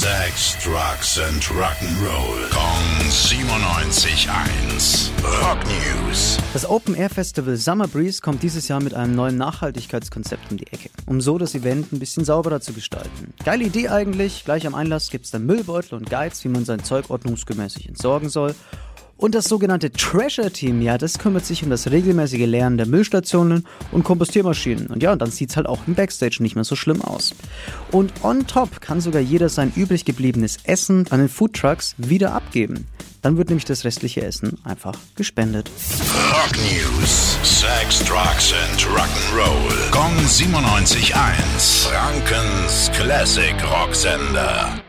Sex, Drugs and Rock'n'Roll. Kong 97.1. Rock News. Das Open Air Festival Summer Breeze kommt dieses Jahr mit einem neuen Nachhaltigkeitskonzept um die Ecke, um so das Event ein bisschen sauberer zu gestalten. Geile Idee eigentlich. Gleich am Einlass gibt es dann Müllbeutel und Guides, wie man sein Zeug ordnungsgemäß entsorgen soll. Und das sogenannte Treasure Team, ja, das kümmert sich um das regelmäßige Leeren der Müllstationen und Kompostiermaschinen. Und ja, dann sieht's halt auch im Backstage nicht mehr so schlimm aus. Und on top kann sogar jeder sein übrig gebliebenes Essen an den Foodtrucks wieder abgeben. Dann wird nämlich das restliche Essen einfach gespendet. Rock News. Sex, Drugs and Rock'n'Roll. Kong 97.1. Frankens Classic Rocksender.